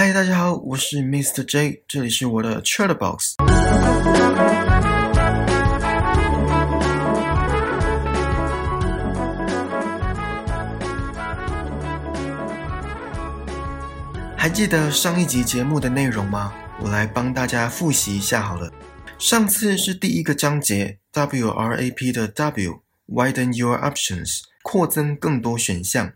嗨，大家好，我是 Mr. J，这里是我的 Chatbox。还记得上一集节目的内容吗？我来帮大家复习一下好了。上次是第一个章节 WRAP 的 W，Widen your options，扩增更多选项。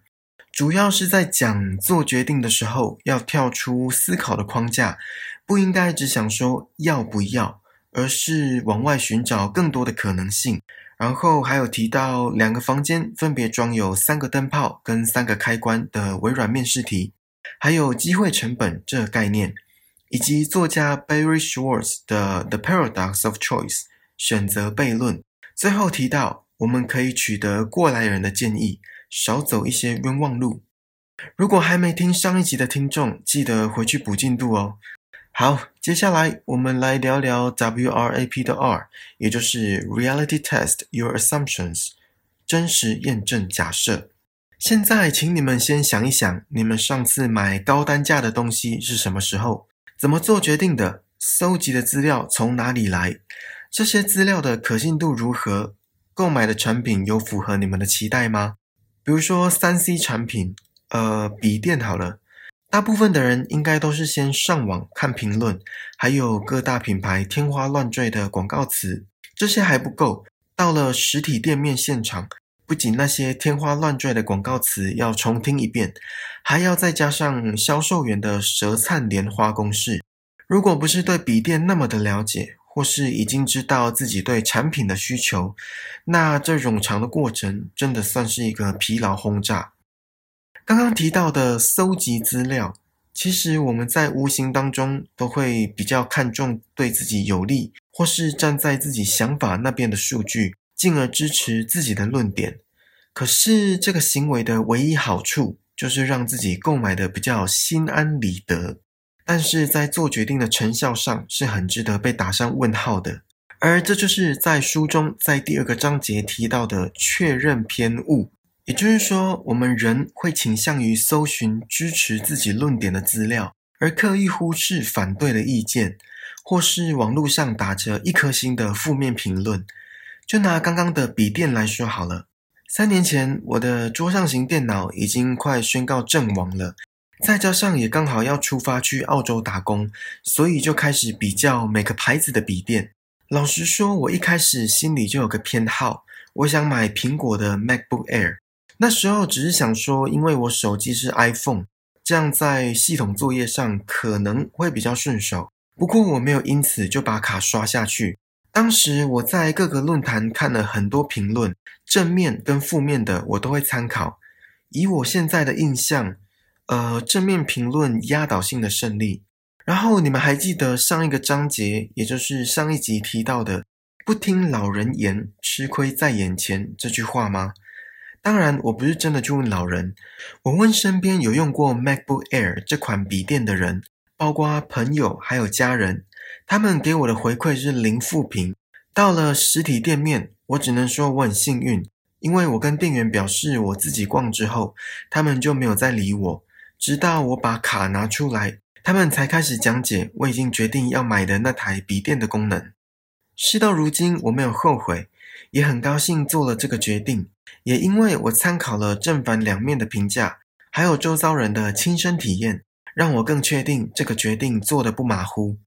主要是在讲做决定的时候要跳出思考的框架，不应该只想说要不要，而是往外寻找更多的可能性。然后还有提到两个房间分别装有三个灯泡跟三个开关的微软面试题，还有机会成本这个概念。以及作家 Barry Schwartz 的《The Paradox of Choice》选择悖论，最后提到我们可以取得过来人的建议，少走一些冤枉路。如果还没听上一集的听众，记得回去补进度哦。好，接下来我们来聊聊 WRAP 的 R，也就是 Reality Test Your Assumptions，真实验证假设。现在，请你们先想一想，你们上次买高单价的东西是什么时候？怎么做决定的？搜集的资料从哪里来？这些资料的可信度如何？购买的产品有符合你们的期待吗？比如说三 C 产品，呃，笔电好了，大部分的人应该都是先上网看评论，还有各大品牌天花乱坠的广告词，这些还不够，到了实体店面现场。不仅那些天花乱坠的广告词要重听一遍，还要再加上销售员的舌灿莲花公式。如果不是对笔电那么的了解，或是已经知道自己对产品的需求，那这冗长的过程真的算是一个疲劳轰炸。刚刚提到的搜集资料，其实我们在无形当中都会比较看重对自己有利，或是站在自己想法那边的数据。进而支持自己的论点，可是这个行为的唯一好处就是让自己购买的比较心安理得，但是在做决定的成效上是很值得被打上问号的。而这就是在书中在第二个章节提到的确认偏误，也就是说，我们人会倾向于搜寻支持自己论点的资料，而刻意忽视反对的意见，或是网络上打着一颗星的负面评论。就拿刚刚的笔电来说好了，三年前我的桌上型电脑已经快宣告阵亡了，再加上也刚好要出发去澳洲打工，所以就开始比较每个牌子的笔电。老实说，我一开始心里就有个偏好，我想买苹果的 MacBook Air。那时候只是想说，因为我手机是 iPhone，这样在系统作业上可能会比较顺手。不过我没有因此就把卡刷下去。当时我在各个论坛看了很多评论，正面跟负面的我都会参考。以我现在的印象，呃，正面评论压倒性的胜利。然后你们还记得上一个章节，也就是上一集提到的“不听老人言，吃亏在眼前”这句话吗？当然，我不是真的去问老人，我问身边有用过 MacBook Air 这款笔电的人，包括朋友还有家人。他们给我的回馈是零负评。到了实体店面，我只能说我很幸运，因为我跟店员表示我自己逛之后，他们就没有再理我。直到我把卡拿出来，他们才开始讲解我已经决定要买的那台笔电的功能。事到如今，我没有后悔，也很高兴做了这个决定。也因为我参考了正反两面的评价，还有周遭人的亲身体验，让我更确定这个决定做的不马虎。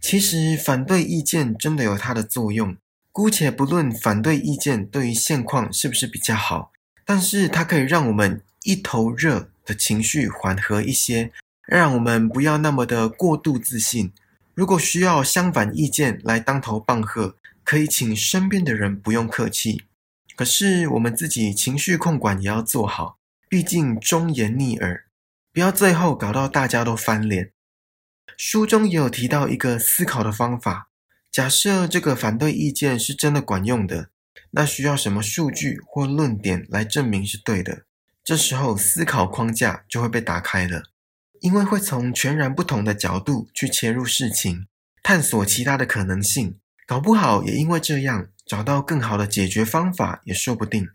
其实反对意见真的有它的作用，姑且不论反对意见对于现况是不是比较好，但是它可以让我们一头热的情绪缓和一些，让我们不要那么的过度自信。如果需要相反意见来当头棒喝，可以请身边的人不用客气。可是我们自己情绪控管也要做好，毕竟忠言逆耳，不要最后搞到大家都翻脸。书中也有提到一个思考的方法，假设这个反对意见是真的管用的，那需要什么数据或论点来证明是对的？这时候思考框架就会被打开了，因为会从全然不同的角度去切入事情，探索其他的可能性，搞不好也因为这样找到更好的解决方法也说不定。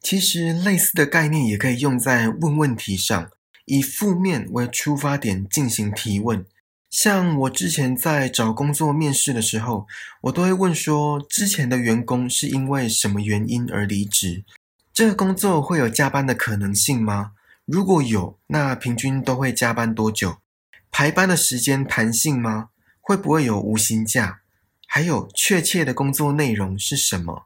其实类似的概念也可以用在问问题上。以负面为出发点进行提问。像我之前在找工作面试的时候，我都会问说，之前的员工是因为什么原因而离职？这个工作会有加班的可能性吗？如果有，那平均都会加班多久？排班的时间弹性吗？会不会有无薪假？还有确切的工作内容是什么？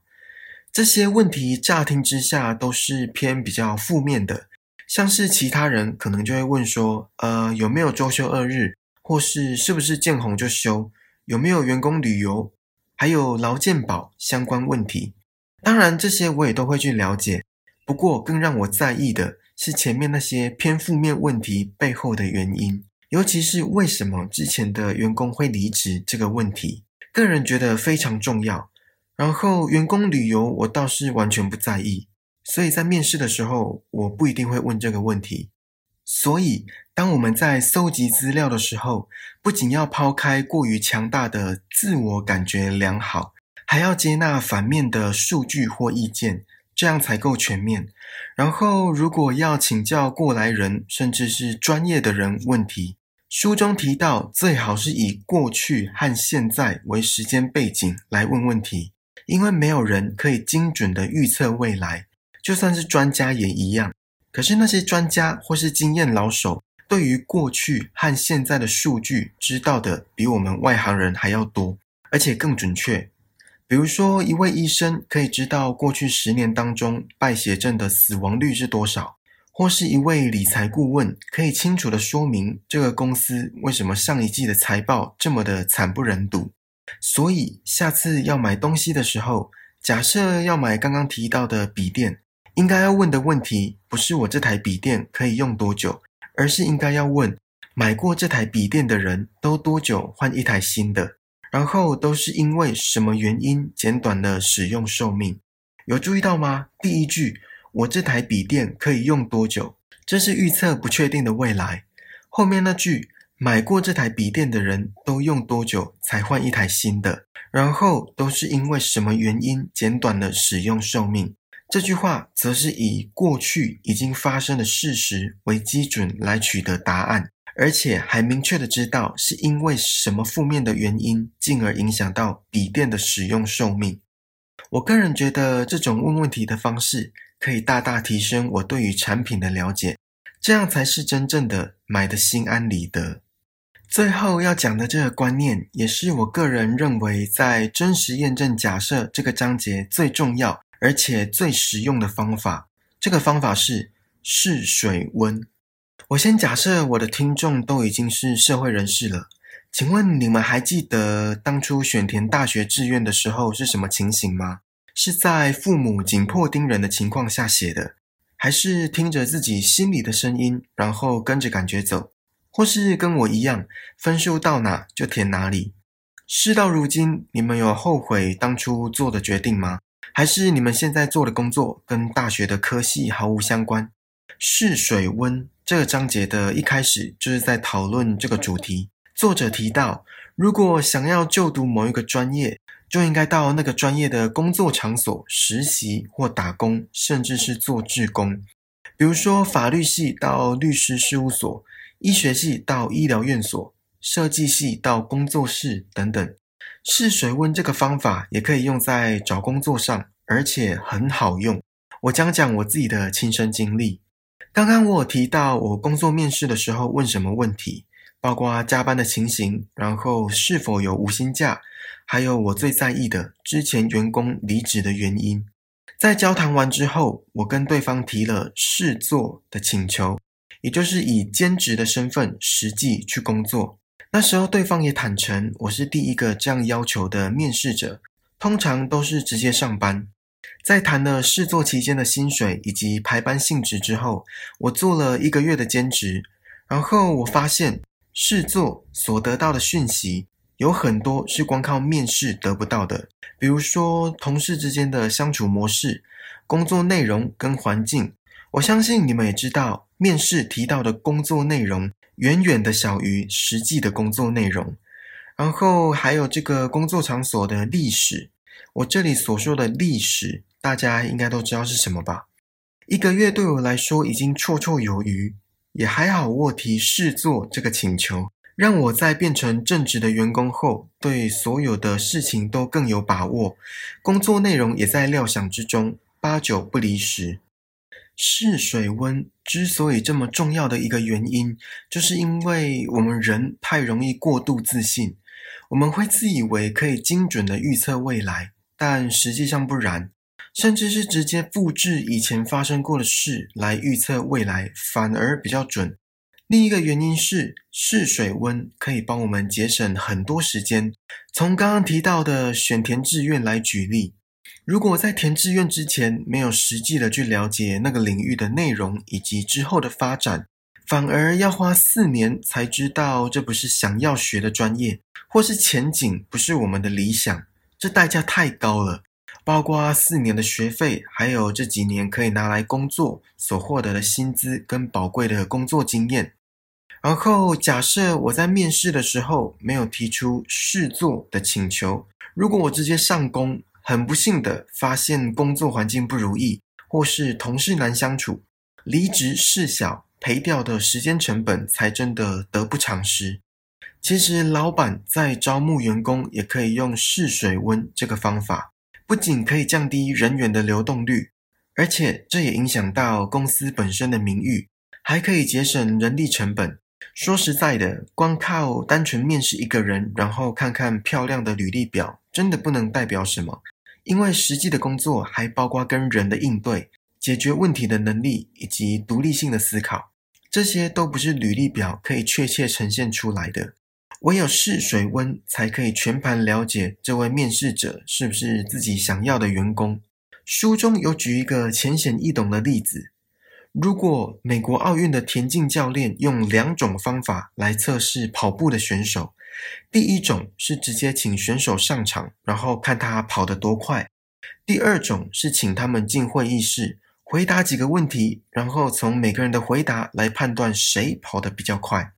这些问题乍听之下都是偏比较负面的，像是其他人可能就会问说，呃，有没有周休二日？或是是不是见红就休？有没有员工旅游？还有劳健保相关问题？当然，这些我也都会去了解。不过，更让我在意的是前面那些偏负面问题背后的原因，尤其是为什么之前的员工会离职这个问题，个人觉得非常重要。然后，员工旅游我倒是完全不在意，所以在面试的时候，我不一定会问这个问题。所以，当我们在搜集资料的时候，不仅要抛开过于强大的自我感觉良好，还要接纳反面的数据或意见，这样才够全面。然后，如果要请教过来人，甚至是专业的人问题，书中提到，最好是以过去和现在为时间背景来问问题，因为没有人可以精准的预测未来，就算是专家也一样。可是那些专家或是经验老手，对于过去和现在的数据知道的比我们外行人还要多，而且更准确。比如说，一位医生可以知道过去十年当中败血症的死亡率是多少，或是一位理财顾问可以清楚的说明这个公司为什么上一季的财报这么的惨不忍睹。所以下次要买东西的时候，假设要买刚刚提到的笔电。应该要问的问题不是我这台笔电可以用多久，而是应该要问买过这台笔电的人都多久换一台新的，然后都是因为什么原因减短了使用寿命？有注意到吗？第一句我这台笔电可以用多久，这是预测不确定的未来。后面那句买过这台笔电的人都用多久才换一台新的，然后都是因为什么原因减短了使用寿命？这句话则是以过去已经发生的事实为基准来取得答案，而且还明确的知道是因为什么负面的原因，进而影响到笔电的使用寿命。我个人觉得这种问问题的方式可以大大提升我对于产品的了解，这样才是真正的买的心安理得。最后要讲的这个观念，也是我个人认为在真实验证假设这个章节最重要。而且最实用的方法，这个方法是试水温。我先假设我的听众都已经是社会人士了，请问你们还记得当初选填大学志愿的时候是什么情形吗？是在父母紧迫盯人的情况下写的，还是听着自己心里的声音，然后跟着感觉走，或是跟我一样，分数到哪就填哪里？事到如今，你们有后悔当初做的决定吗？还是你们现在做的工作跟大学的科系毫无相关？试水温这个章节的一开始就是在讨论这个主题。作者提到，如果想要就读某一个专业，就应该到那个专业的工作场所实习或打工，甚至是做志工。比如说，法律系到律师事务所，医学系到医疗院所，设计系到工作室等等。试水温这个方法也可以用在找工作上，而且很好用。我讲讲我自己的亲身经历。刚刚我有提到我工作面试的时候问什么问题，包括加班的情形，然后是否有无薪假，还有我最在意的之前员工离职的原因。在交谈完之后，我跟对方提了试做的请求，也就是以兼职的身份实际去工作。那时候，对方也坦诚，我是第一个这样要求的面试者。通常都是直接上班。在谈了试做期间的薪水以及排班性质之后，我做了一个月的兼职。然后我发现，试做所得到的讯息有很多是光靠面试得不到的，比如说同事之间的相处模式、工作内容跟环境。我相信你们也知道，面试提到的工作内容。远远的小于实际的工作内容，然后还有这个工作场所的历史。我这里所说的历史，大家应该都知道是什么吧？一个月对我来说已经绰绰有余，也还好，我提试做这个请求，让我在变成正职的员工后，对所有的事情都更有把握，工作内容也在料想之中，八九不离十。试水温之所以这么重要的一个原因，就是因为我们人太容易过度自信，我们会自以为可以精准的预测未来，但实际上不然。甚至是直接复制以前发生过的事来预测未来，反而比较准。另一个原因是试水温可以帮我们节省很多时间。从刚刚提到的选填志愿来举例，如果在填志愿之前没有实际的去了解那个领域的内容以及之后的发展，反而要花四年才知道这不是想要学的专业，或是前景不是我们的理想，这代价太高了。包括四年的学费，还有这几年可以拿来工作所获得的薪资跟宝贵的工作经验。然后假设我在面试的时候没有提出试做的请求，如果我直接上工，很不幸的发现工作环境不如意，或是同事难相处，离职事小，赔掉的时间成本才真的得不偿失。其实老板在招募员工也可以用试水温这个方法。不仅可以降低人员的流动率，而且这也影响到公司本身的名誉，还可以节省人力成本。说实在的，光靠单纯面试一个人，然后看看漂亮的履历表，真的不能代表什么。因为实际的工作还包括跟人的应对、解决问题的能力以及独立性的思考，这些都不是履历表可以确切呈现出来的。唯有试水温，才可以全盘了解这位面试者是不是自己想要的员工。书中有举一个浅显易懂的例子：如果美国奥运的田径教练用两种方法来测试跑步的选手，第一种是直接请选手上场，然后看他跑得多快；第二种是请他们进会议室，回答几个问题，然后从每个人的回答来判断谁跑得比较快。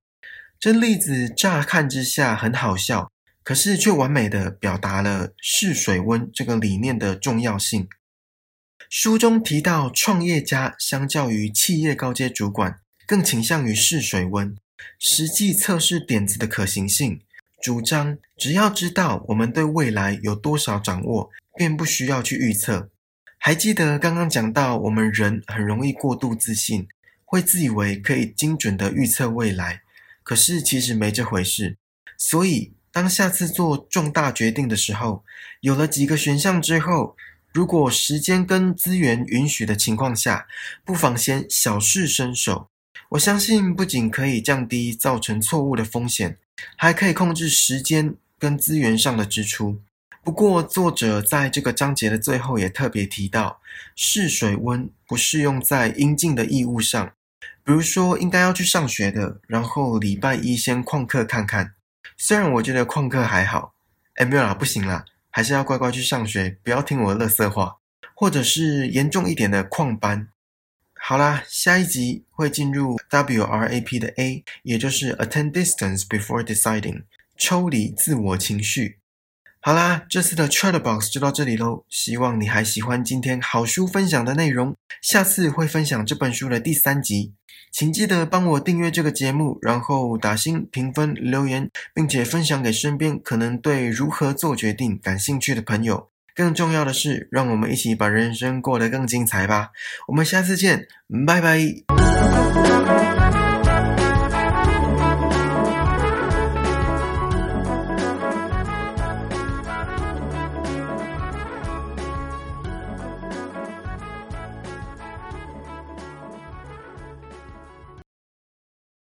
这例子乍看之下很好笑，可是却完美的表达了试水温这个理念的重要性。书中提到，创业家相较于企业高阶主管，更倾向于试水温，实际测试点子的可行性。主张只要知道我们对未来有多少掌握，便不需要去预测。还记得刚刚讲到，我们人很容易过度自信，会自以为可以精准的预测未来。可是其实没这回事，所以当下次做重大决定的时候，有了几个选项之后，如果时间跟资源允许的情况下，不妨先小试身手。我相信不仅可以降低造成错误的风险，还可以控制时间跟资源上的支出。不过作者在这个章节的最后也特别提到，试水温不适用在应尽的义务上。比如说，应该要去上学的，然后礼拜一先旷课看看。虽然我觉得旷课还好，哎，没有啦，不行啦，还是要乖乖去上学，不要听我的垃圾话。或者是严重一点的旷班。好啦，下一集会进入 WRAP 的 A，也就是 Attend Distance Before Deciding，抽离自我情绪。好啦，这次的 Chatterbox 就到这里喽。希望你还喜欢今天好书分享的内容，下次会分享这本书的第三集。请记得帮我订阅这个节目，然后打星评分留言，并且分享给身边可能对如何做决定感兴趣的朋友。更重要的是，让我们一起把人生过得更精彩吧。我们下次见，拜拜。